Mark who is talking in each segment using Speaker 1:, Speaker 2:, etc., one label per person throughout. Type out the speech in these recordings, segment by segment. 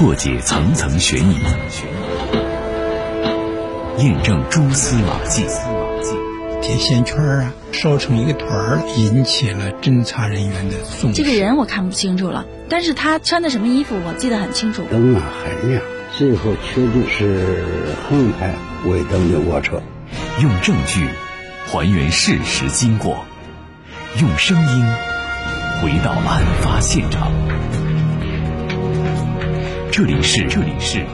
Speaker 1: 破解层层悬疑，验证蛛丝马迹。
Speaker 2: 铁线圈啊，烧成一个团儿，引起了侦查人员的重视。
Speaker 3: 这个人我看不清楚了，但是他穿的什么衣服我记得很清楚。
Speaker 4: 灯啊很亮，最后确定是横排尾灯的卧车。
Speaker 1: 用证据还原事实经过，用声音回到案发现场。这里是这里是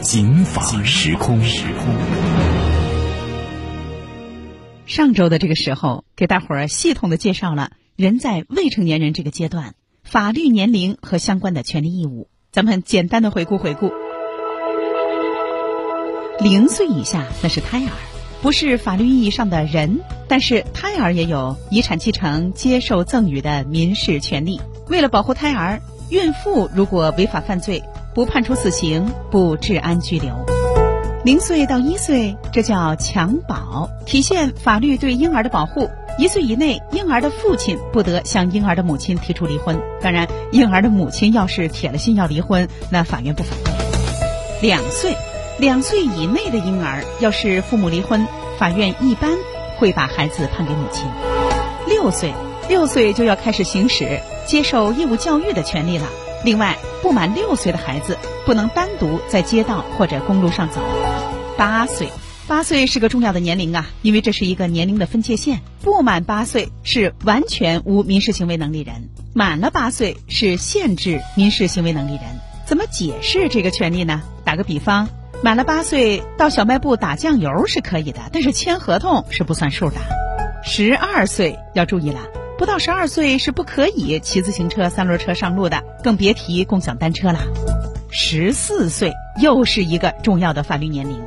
Speaker 1: 警法时空。时空。
Speaker 5: 上周的这个时候，给大伙儿系统的介绍了人在未成年人这个阶段法律年龄和相关的权利义务。咱们简单的回顾回顾：零岁以下那是胎儿，不是法律意义上的人，但是胎儿也有遗产继承、接受赠与的民事权利。为了保护胎儿，孕妇如果违法犯罪，不判处死刑，不治安拘留。零岁到一岁，这叫襁褓，体现法律对婴儿的保护。一岁以内，婴儿的父亲不得向婴儿的母亲提出离婚。当然，婴儿的母亲要是铁了心要离婚，那法院不反对。两岁，两岁以内的婴儿要是父母离婚，法院一般会把孩子判给母亲。六岁，六岁就要开始行使接受义务教育的权利了。另外，不满六岁的孩子不能单独在街道或者公路上走。八岁，八岁是个重要的年龄啊，因为这是一个年龄的分界线。不满八岁是完全无民事行为能力人，满了八岁是限制民事行为能力人。怎么解释这个权利呢？打个比方，满了八岁到小卖部打酱油是可以的，但是签合同是不算数的。十二岁要注意了。不到十二岁是不可以骑自行车、三轮车上路的，更别提共享单车了。十四岁又是一个重要的法律年龄，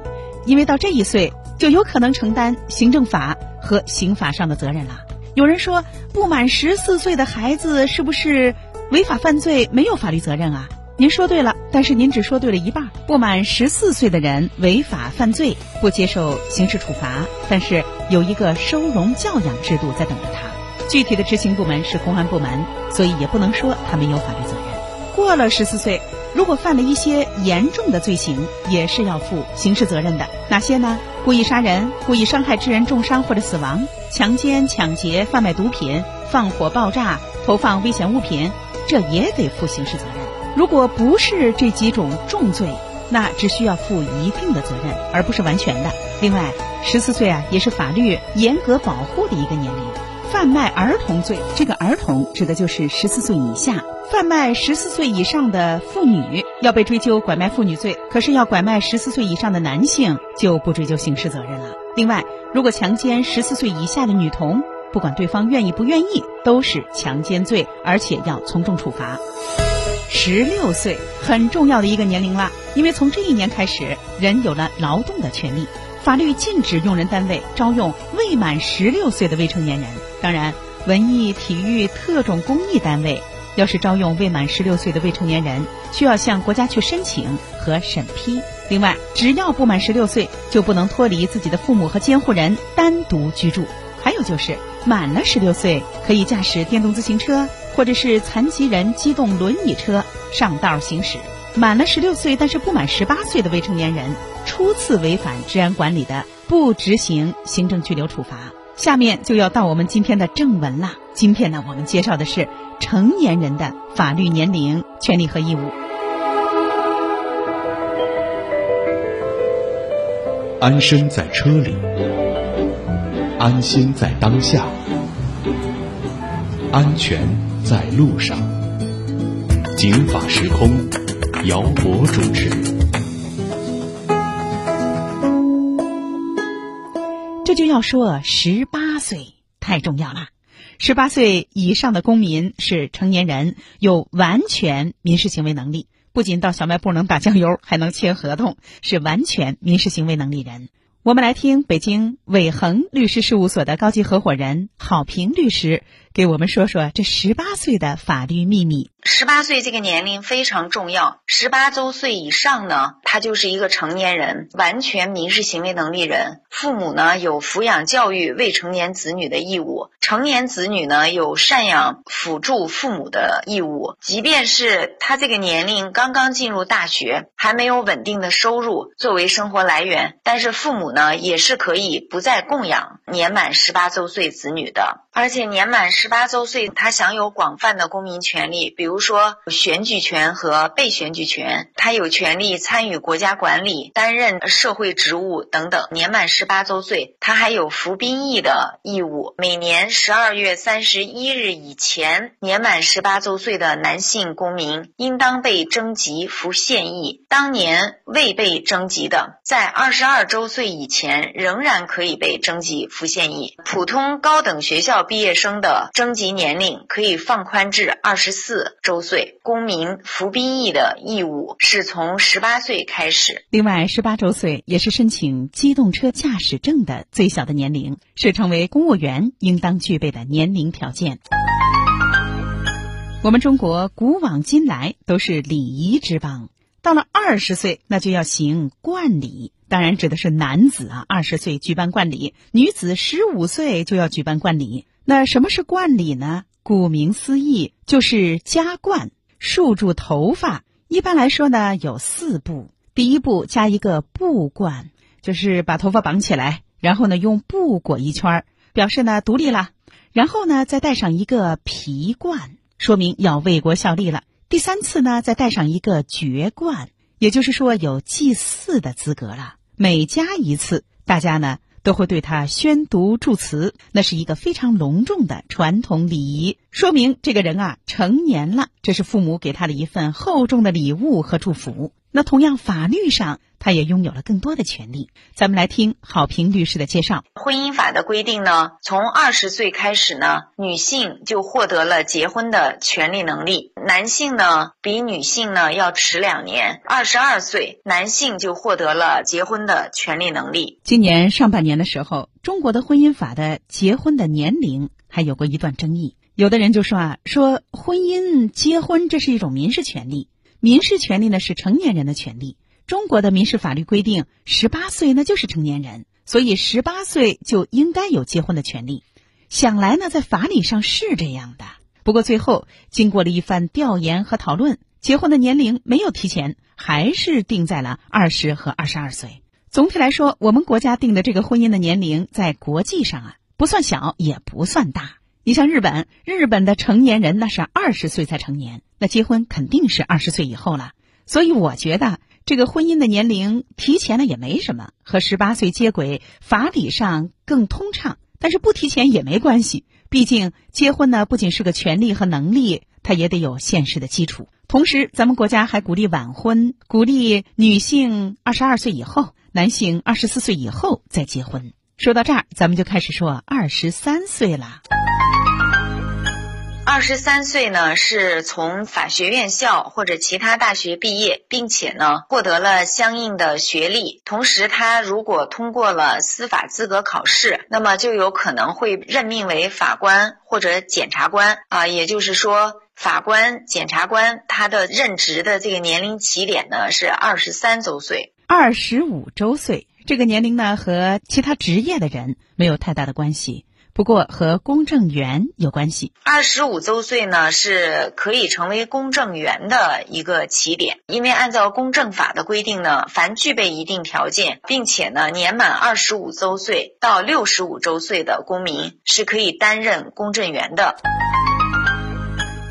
Speaker 5: 因为到这一岁就有可能承担行政法和刑法上的责任了。有人说，不满十四岁的孩子是不是违法犯罪没有法律责任啊？您说对了，但是您只说对了一半。不满十四岁的人违法犯罪不接受刑事处罚，但是有一个收容教养制度在等着他。具体的执行部门是公安部门，所以也不能说他没有法律责任。过了十四岁，如果犯了一些严重的罪行，也是要负刑事责任的。哪些呢？故意杀人、故意伤害致人重伤或者死亡、强奸、抢劫、贩卖毒品、放火爆炸、投放危险物品，这也得负刑事责任。如果不是这几种重罪，那只需要负一定的责任，而不是完全的。另外，十四岁啊，也是法律严格保护的一个年龄。贩卖儿童罪，这个儿童指的就是十四岁以下；贩卖十四岁以上的妇女要被追究拐卖妇女罪，可是要拐卖十四岁以上的男性就不追究刑事责任了。另外，如果强奸十四岁以下的女童，不管对方愿意不愿意，都是强奸罪，而且要从重处罚。十六岁很重要的一个年龄了，因为从这一年开始，人有了劳动的权利。法律禁止用人单位招用未满十六岁的未成年人。当然，文艺、体育、特种工艺单位要是招用未满十六岁的未成年人，需要向国家去申请和审批。另外，只要不满十六岁，就不能脱离自己的父母和监护人单独居住。还有就是，满了十六岁可以驾驶电动自行车或者是残疾人机动轮椅车上道行驶。满了十六岁但是不满十八岁的未成年人。初次违反治安管理的，不执行行政拘留处罚。下面就要到我们今天的正文了。今天呢，我们介绍的是成年人的法律年龄、权利和义务。
Speaker 6: 安身在车里，安心在当下，安全在路上。警法时空，姚博主持。
Speaker 5: 这就要说十八岁太重要了。十八岁以上的公民是成年人，有完全民事行为能力，不仅到小卖部能打酱油，还能签合同，是完全民事行为能力人。我们来听北京伟恒律师事务所的高级合伙人郝平律师给我们说说这十八岁的法律秘密。
Speaker 7: 十八岁这个年龄非常重要，十八周岁以上呢，他就是一个成年人，完全民事行为能力人。父母呢有抚养教育未成年子女的义务，成年子女呢有赡养辅助父母的义务。即便是他这个年龄刚刚进入大学，还没有稳定的收入作为生活来源，但是父母呢也是可以不再供养年满十八周岁子女的。而且年满十八周岁，他享有广泛的公民权利，比如说选举权和被选举权，他有权利参与国家管理、担任社会职务等等。年满十八周岁，他还有服兵役的义务。每年十二月三十一日以前，年满十八周岁的男性公民应当被征集服现役；当年未被征集的，在二十二周岁以前仍然可以被征集服现役。普通高等学校。毕业生的征集年龄可以放宽至二十四周岁，公民服兵役的义务是从十八岁开始。
Speaker 5: 另外，十八周岁也是申请机动车驾驶证的最小的年龄，是成为公务员应当具备的年龄条件。我们中国古往今来都是礼仪之邦，到了二十岁，那就要行冠礼。当然指的是男子啊，二十岁举办冠礼；女子十五岁就要举办冠礼。那什么是冠礼呢？顾名思义，就是加冠，束住头发。一般来说呢，有四步。第一步，加一个布冠，就是把头发绑起来，然后呢用布裹一圈儿，表示呢独立了。然后呢再戴上一个皮冠，说明要为国效力了。第三次呢再戴上一个爵冠，也就是说有祭祀的资格了。每加一次，大家呢。都会对他宣读祝词，那是一个非常隆重的传统礼仪，说明这个人啊成年了，这是父母给他的一份厚重的礼物和祝福。那同样，法律上。他也拥有了更多的权利。咱们来听郝平律师的介绍。
Speaker 7: 婚姻法的规定呢，从二十岁开始呢，女性就获得了结婚的权利能力。男性呢，比女性呢要迟两年，二十二岁，男性就获得了结婚的权利能力。
Speaker 5: 今年上半年的时候，中国的婚姻法的结婚的年龄还有过一段争议。有的人就说啊，说婚姻结婚这是一种民事权利，民事权利呢是成年人的权利。中国的民事法律规定，十八岁那就是成年人，所以十八岁就应该有结婚的权利。想来呢，在法理上是这样的。不过最后经过了一番调研和讨论，结婚的年龄没有提前，还是定在了二十和二十二岁。总体来说，我们国家定的这个婚姻的年龄，在国际上啊，不算小，也不算大。你像日本，日本的成年人那是二十岁才成年，那结婚肯定是二十岁以后了。所以我觉得。这个婚姻的年龄提前了也没什么，和十八岁接轨，法理上更通畅。但是不提前也没关系，毕竟结婚呢不仅是个权利和能力，它也得有现实的基础。同时，咱们国家还鼓励晚婚，鼓励女性二十二岁以后，男性二十四岁以后再结婚。说到这儿，咱们就开始说二十三岁了。
Speaker 7: 二十三岁呢，是从法学院校或者其他大学毕业，并且呢获得了相应的学历。同时，他如果通过了司法资格考试，那么就有可能会任命为法官或者检察官啊。也就是说，法官、检察官他的任职的这个年龄起点呢是二十三周岁。
Speaker 5: 二十五周岁这个年龄呢，和其他职业的人没有太大的关系。不过和公证员有关系。
Speaker 7: 二十五周岁呢，是可以成为公证员的一个起点，因为按照公证法的规定呢，凡具备一定条件，并且呢年满二十五周岁到六十五周岁的公民，是可以担任公证员的。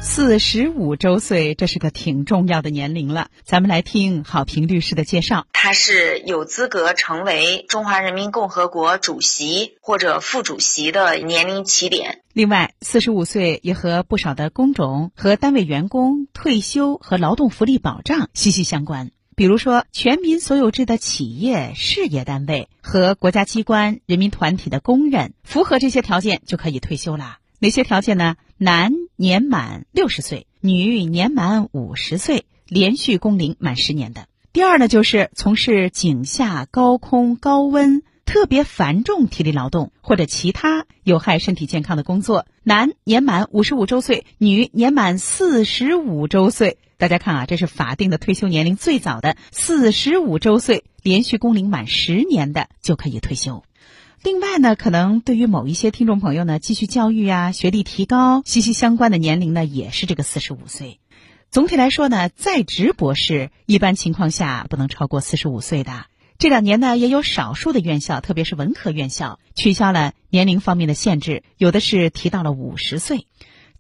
Speaker 5: 四十五周岁，这是个挺重要的年龄了。咱们来听郝平律师的介绍。
Speaker 7: 他是有资格成为中华人民共和国主席或者副主席的年龄起点。
Speaker 5: 另外，四十五岁也和不少的工种和单位员工退休和劳动福利保障息息相关。比如说，全民所有制的企业、事业单位和国家机关、人民团体的工人，符合这些条件就可以退休了。哪些条件呢？男年满六十岁，女年满五十岁，连续工龄满十年的。第二呢，就是从事井下、高空、高温、特别繁重体力劳动或者其他有害身体健康的工作，男年满五十五周岁，女年满四十五周岁。大家看啊，这是法定的退休年龄最早的四十五周岁，连续工龄满十年的就可以退休。另外呢，可能对于某一些听众朋友呢，继续教育啊、学历提高息息相关的年龄呢，也是这个四十五岁。总体来说呢，在职博士一般情况下不能超过四十五岁的。这两年呢，也有少数的院校，特别是文科院校，取消了年龄方面的限制，有的是提到了五十岁。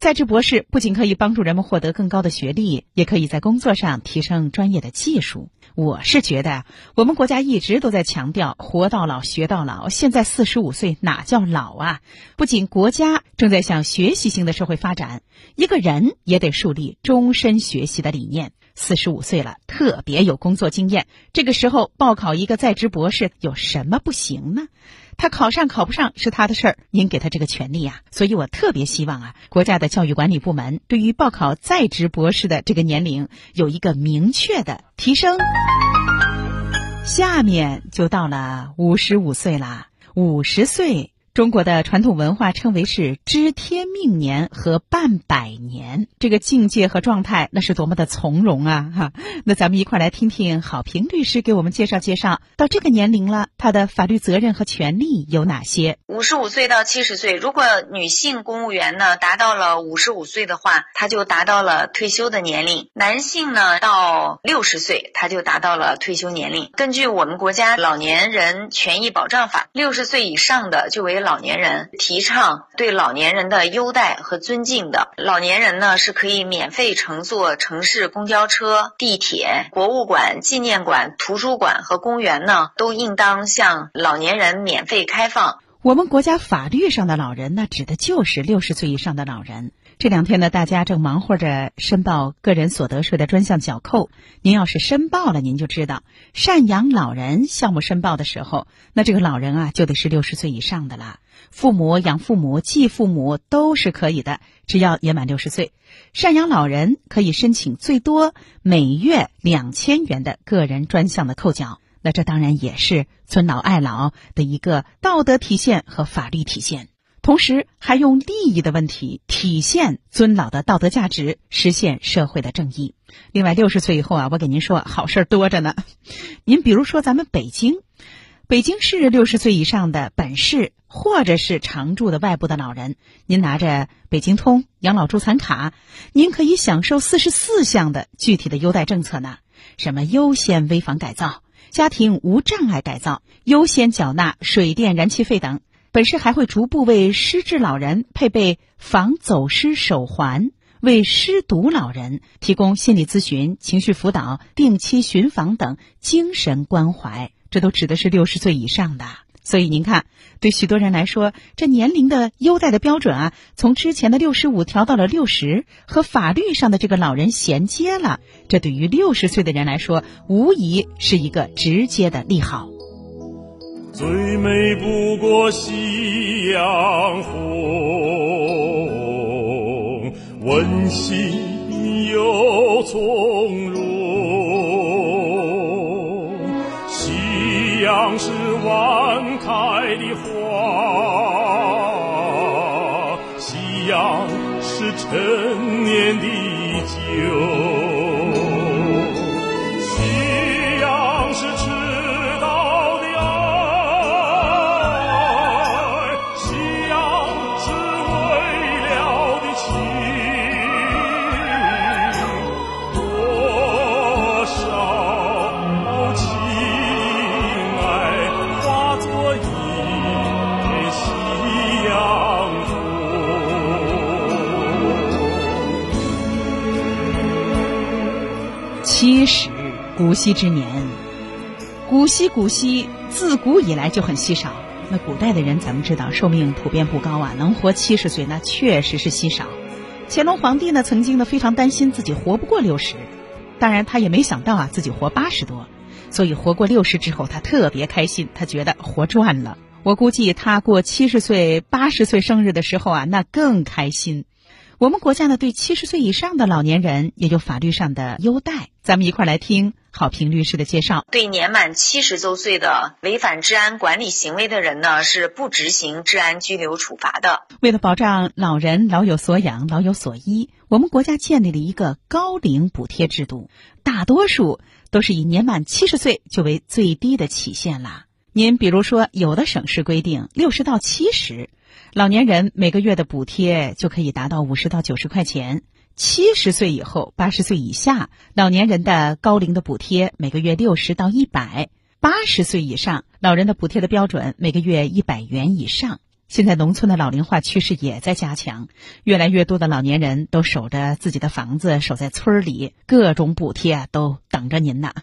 Speaker 5: 在职博士不仅可以帮助人们获得更高的学历，也可以在工作上提升专业的技术。我是觉得，我们国家一直都在强调“活到老，学到老”。现在四十五岁哪叫老啊？不仅国家正在向学习型的社会发展，一个人也得树立终身学习的理念。四十五岁了，特别有工作经验，这个时候报考一个在职博士有什么不行呢？他考上考不上是他的事儿，您给他这个权利呀。所以我特别希望啊，国家的教育管理部门对于报考在职博士的这个年龄有一个明确的提升。下面就到了五十五岁啦，五十岁。中国的传统文化称为是知天命年和半百年，这个境界和状态那是多么的从容啊！哈，那咱们一块来听听郝平律师给我们介绍介绍，到这个年龄了，他的法律责任和权利有哪些？
Speaker 7: 五十五岁到七十岁，如果女性公务员呢达到了五十五岁的话，她就达到了退休的年龄；男性呢到六十岁，他就达到了退休年龄。根据我们国家老年人权益保障法，六十岁以上的就为老年人提倡对老年人的优待和尊敬的老年人呢，是可以免费乘坐城市公交车、地铁、博物馆、纪念馆、图书馆和公园呢，都应当向老年人免费开放。
Speaker 5: 我们国家法律上的老人，那指的就是六十岁以上的老人。这两天呢，大家正忙活着申报个人所得税的专项缴扣。您要是申报了，您就知道赡养老人项目申报的时候，那这个老人啊就得是六十岁以上的啦。父母、养父母、继父母都是可以的，只要年满六十岁。赡养老人可以申请最多每月两千元的个人专项的扣缴。那这当然也是尊老爱老的一个道德体现和法律体现，同时还用利益的问题体现尊老的道德价值，实现社会的正义。另外，六十岁以后啊，我给您说好事多着呢。您比如说，咱们北京，北京市六十岁以上的本市或者是常住的外部的老人，您拿着北京通养老助残卡，您可以享受四十四项的具体的优待政策呢，什么优先危房改造。家庭无障碍改造优先缴纳水电燃气费等，本市还会逐步为失智老人配备防走失手环，为失独老人提供心理咨询、情绪辅导、定期巡访等精神关怀。这都指的是六十岁以上的。所以您看，对许多人来说，这年龄的优待的标准啊，从之前的六十五调到了六十，和法律上的这个老人衔接了。这对于六十岁的人来说，无疑是一个直接的利好。
Speaker 8: 最美不过夕阳红，温馨又从容。夕阳是晚
Speaker 5: 古稀之年。古稀古稀，自古以来就很稀少。那古代的人，咱们知道寿命普遍不高啊，能活七十岁那确实是稀少。乾隆皇帝呢，曾经呢非常担心自己活不过六十，当然他也没想到啊自己活八十多，所以活过六十之后，他特别开心，他觉得活赚了。我估计他过七十岁、八十岁生日的时候啊，那更开心。我们国家呢，对七十岁以上的老年人也有法律上的优待。咱们一块儿来听好评律师的介绍。
Speaker 7: 对年满七十周岁的违反治安管理行为的人呢，是不执行治安拘留处罚的。
Speaker 5: 为了保障老人老有所养、老有所依，我们国家建立了一个高龄补贴制度，大多数都是以年满七十岁就为最低的起限啦。您比如说，有的省市规定六十到七十，老年人每个月的补贴就可以达到五十到九十块钱；七十岁以后、八十岁以下老年人的高龄的补贴每个月六十到一百；八十岁以上老人的补贴的标准每个月一百元以上。现在农村的老龄化趋势也在加强，越来越多的老年人都守着自己的房子，守在村里，各种补贴啊都等着您呢。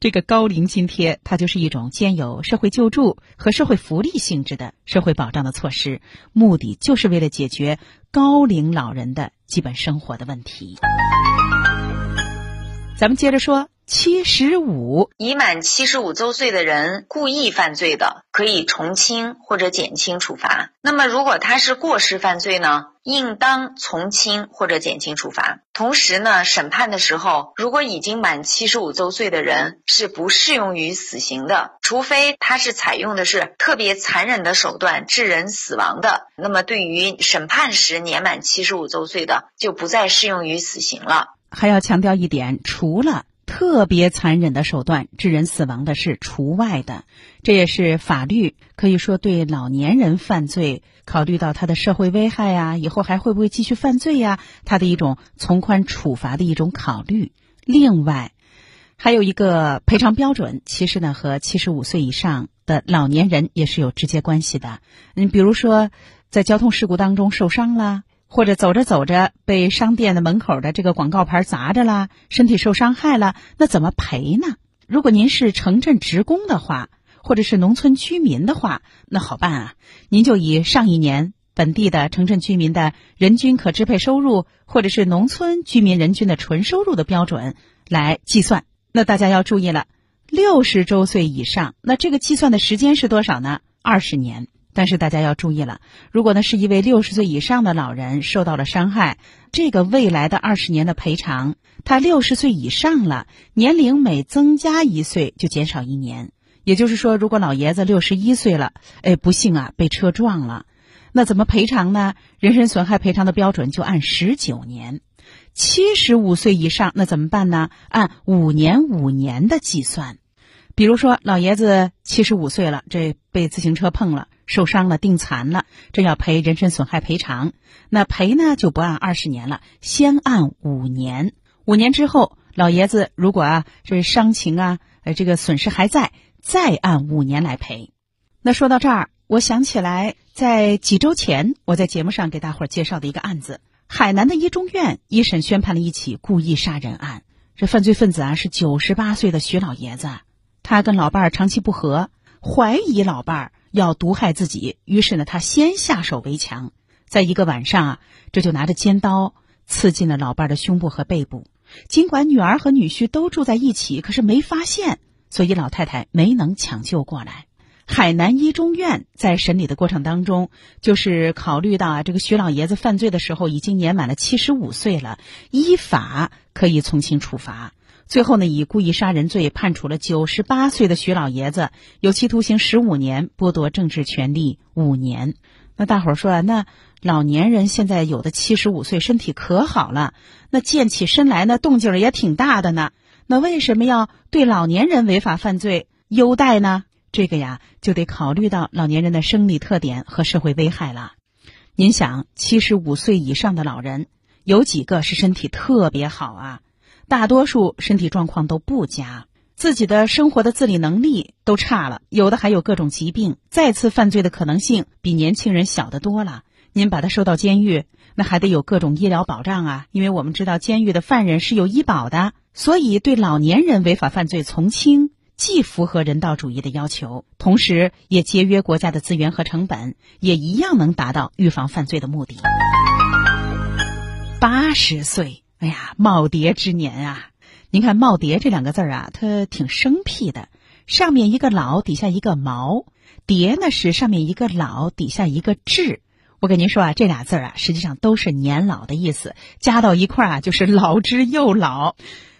Speaker 5: 这个高龄津贴，它就是一种兼有社会救助和社会福利性质的社会保障的措施，目的就是为了解决高龄老人的基本生活的问题。咱们接着说。七十五
Speaker 7: 已满七十五周岁的人故意犯罪的，可以从轻或者减轻处罚。那么，如果他是过失犯罪呢，应当从轻或者减轻处罚。同时呢，审判的时候，如果已经满七十五周岁的人是不适用于死刑的，除非他是采用的是特别残忍的手段致人死亡的，那么对于审判时年满七十五周岁的，就不再适用于死刑了。
Speaker 5: 还要强调一点，除了特别残忍的手段致人死亡的是除外的，这也是法律可以说对老年人犯罪，考虑到他的社会危害呀，以后还会不会继续犯罪呀，他的一种从宽处罚的一种考虑。另外，还有一个赔偿标准，其实呢和七十五岁以上的老年人也是有直接关系的。嗯，比如说在交通事故当中受伤了。或者走着走着被商店的门口的这个广告牌砸着了，身体受伤害了，那怎么赔呢？如果您是城镇职工的话，或者是农村居民的话，那好办啊，您就以上一年本地的城镇居民的人均可支配收入，或者是农村居民人均的纯收入的标准来计算。那大家要注意了，六十周岁以上，那这个计算的时间是多少呢？二十年。但是大家要注意了，如果呢是一位六十岁以上的老人受到了伤害，这个未来的二十年的赔偿，他六十岁以上了，年龄每增加一岁就减少一年。也就是说，如果老爷子六十一岁了，哎，不幸啊被车撞了，那怎么赔偿呢？人身损害赔偿的标准就按十九年。七十五岁以上那怎么办呢？按五年五年的计算。比如说，老爷子七十五岁了，这被自行车碰了。受伤了，定残了，这要赔人身损害赔偿。那赔呢就不按二十年了，先按五年。五年之后，老爷子如果啊这伤情啊，呃这个损失还在，再按五年来赔。那说到这儿，我想起来，在几周前我在节目上给大伙儿介绍的一个案子，海南的一中院一审宣判了一起故意杀人案。这犯罪分子啊是九十八岁的徐老爷子，他跟老伴儿长期不和，怀疑老伴儿。要毒害自己，于是呢，他先下手为强，在一个晚上啊，这就拿着尖刀刺进了老伴的胸部和背部。尽管女儿和女婿都住在一起，可是没发现，所以老太太没能抢救过来。海南一中院在审理的过程当中，就是考虑到啊，这个徐老爷子犯罪的时候已经年满了七十五岁了，依法可以从轻处罚。最后呢，以故意杀人罪判处了九十八岁的徐老爷子有期徒刑十五年，剥夺政治权利五年。那大伙儿说啊，那老年人现在有的七十五岁，身体可好了，那健起身来呢，动静也挺大的呢。那为什么要对老年人违法犯罪优待呢？这个呀，就得考虑到老年人的生理特点和社会危害了。您想，七十五岁以上的老人有几个是身体特别好啊？大多数身体状况都不佳，自己的生活的自理能力都差了，有的还有各种疾病，再次犯罪的可能性比年轻人小得多了。您把他收到监狱，那还得有各种医疗保障啊，因为我们知道监狱的犯人是有医保的，所以对老年人违法犯罪从轻，既符合人道主义的要求，同时也节约国家的资源和成本，也一样能达到预防犯罪的目的。八十岁。哎呀，耄耋之年啊！您看“耄耋”这两个字啊，它挺生僻的。上面一个老，底下一个毛，耋呢是上面一个老，底下一个稚。我跟您说啊，这俩字啊，实际上都是年老的意思，加到一块啊，就是老之又老。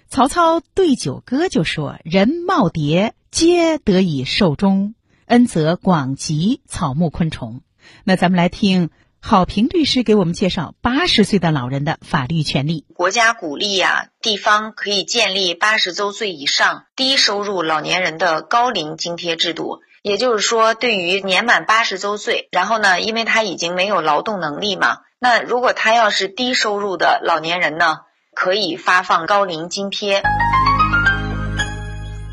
Speaker 5: 曹操对酒歌就说：“人耄耋皆得以寿终，恩泽广及草木昆虫。”那咱们来听郝平律师给我们介绍八十岁的老人的法律权利。
Speaker 7: 国家鼓励呀、地方可以建立八十周岁以上低收入老年人的高龄津贴制度。也就是说，对于年满八十周岁，然后呢，因为他已经没有劳动能力嘛，那如果他要是低收入的老年人呢，可以发放高龄津贴。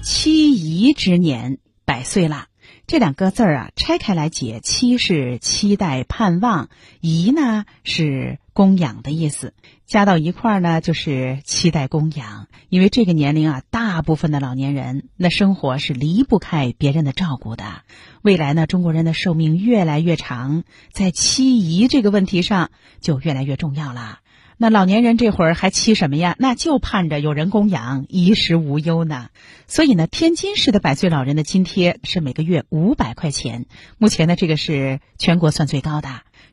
Speaker 5: 七宜之年，百岁啦。这两个字儿啊，拆开来解，期是期待、盼望，宜呢是供养的意思，加到一块儿呢就是期待供养。因为这个年龄啊，大部分的老年人那生活是离不开别人的照顾的。未来呢，中国人的寿命越来越长，在期宜这个问题上就越来越重要啦。那老年人这会儿还期什么呀？那就盼着有人供养，衣食无忧呢。所以呢，天津市的百岁老人的津贴是每个月五百块钱，目前呢这个是全国算最高的。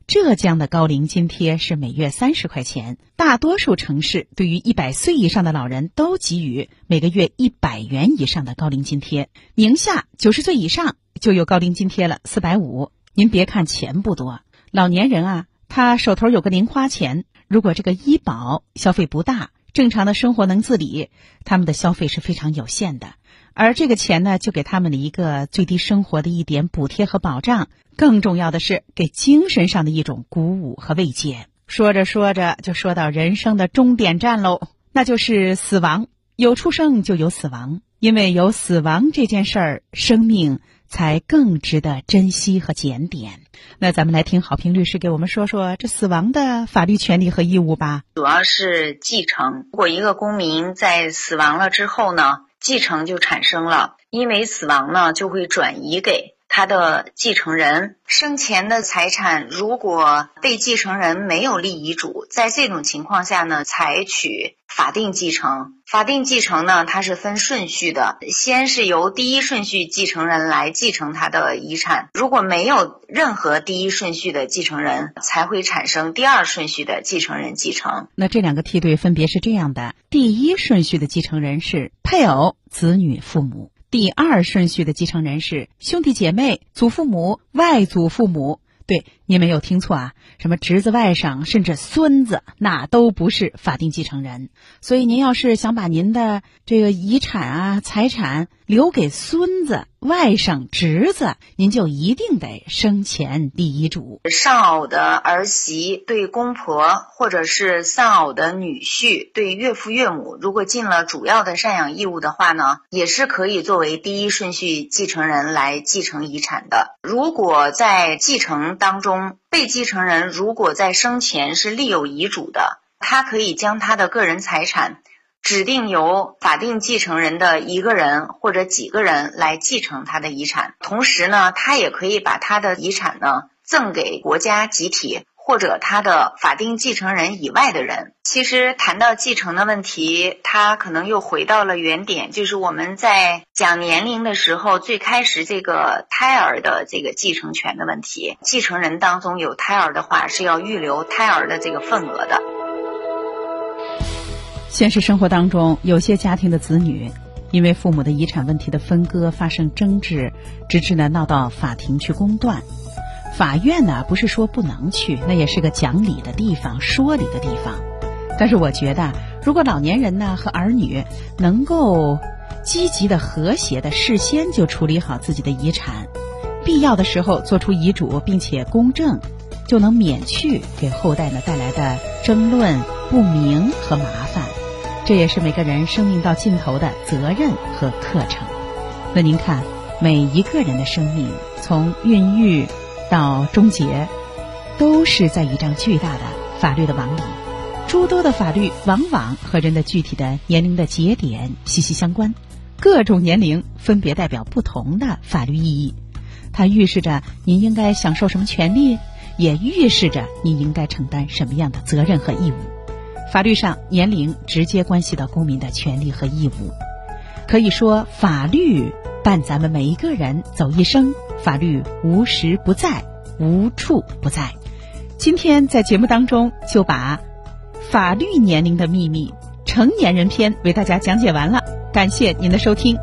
Speaker 5: 浙江的高龄津贴是每月三十块钱，大多数城市对于一百岁以上的老人都给予每个月一百元以上的高龄津贴。宁夏九十岁以上就有高龄津贴了，四百五。您别看钱不多，老年人啊，他手头有个零花钱。如果这个医保消费不大，正常的生活能自理，他们的消费是非常有限的。而这个钱呢，就给他们的一个最低生活的一点补贴和保障。更重要的是，给精神上的一种鼓舞和慰藉。说着说着，就说到人生的终点站喽，那就是死亡。有出生就有死亡，因为有死亡这件事儿，生命才更值得珍惜和检点。那咱们来听郝平律师给我们说说这死亡的法律权利和义务吧。
Speaker 7: 主要是继承。如果一个公民在死亡了之后呢，继承就产生了，因为死亡呢就会转移给他的继承人。生前的财产如果被继承人没有立遗嘱，在这种情况下呢，采取法定继承。法定继承呢，它是分顺序的，先是由第一顺序继承人来继承他的遗产，如果没有任何第一顺序的继承人，才会产生第二顺序的继承人继承。
Speaker 5: 那这两个梯队分别是这样的：第一顺序的继承人是配偶、子女、父母；第二顺序的继承人是兄弟姐妹、祖父母、外祖父母。对，您没有听错啊，什么侄子、外甥，甚至孙子，那都不是法定继承人。所以，您要是想把您的这个遗产啊、财产留给孙子、外甥、侄子，您就一定得生前立遗嘱。
Speaker 7: 丧偶的儿媳对公婆，或者是丧偶的女婿对岳父岳母，如果尽了主要的赡养义务的话呢，也是可以作为第一顺序继承人来继承遗产的。如果在继承当中，被继承人如果在生前是立有遗嘱的，他可以将他的个人财产指定由法定继承人的一个人或者几个人来继承他的遗产。同时呢，他也可以把他的遗产呢赠给国家集体或者他的法定继承人以外的人。其实谈到继承的问题，他可能又回到了原点，就是我们在讲年龄的时候，最开始这个胎儿的这个继承权的问题。继承人当中有胎儿的话，是要预留胎儿的这个份额的。
Speaker 5: 现实生活当中，有些家庭的子女因为父母的遗产问题的分割发生争执，直至呢闹到法庭去公断。法院呢不是说不能去，那也是个讲理的地方，说理的地方。但是我觉得，如果老年人呢和儿女能够积极的、和谐的，事先就处理好自己的遗产，必要的时候做出遗嘱，并且公证，就能免去给后代呢带来的争论、不明和麻烦。这也是每个人生命到尽头的责任和课程。那您看，每一个人的生命从孕育到终结，都是在一张巨大的法律的网里。诸多的法律往往和人的具体的年龄的节点息息相关，各种年龄分别代表不同的法律意义。它预示着您应该享受什么权利，也预示着您应该承担什么样的责任和义务。法律上，年龄直接关系到公民的权利和义务。可以说，法律伴咱们每一个人走一生，法律无时不在，无处不在。今天在节目当中就把法律年龄的秘密成年人篇为大家讲解完了，感谢您的收听。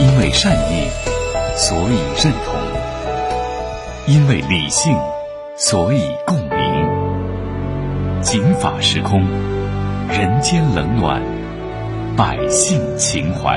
Speaker 1: 因为善意，所以认同；因为理性，所以共。警法时空，人间冷暖，百姓情怀。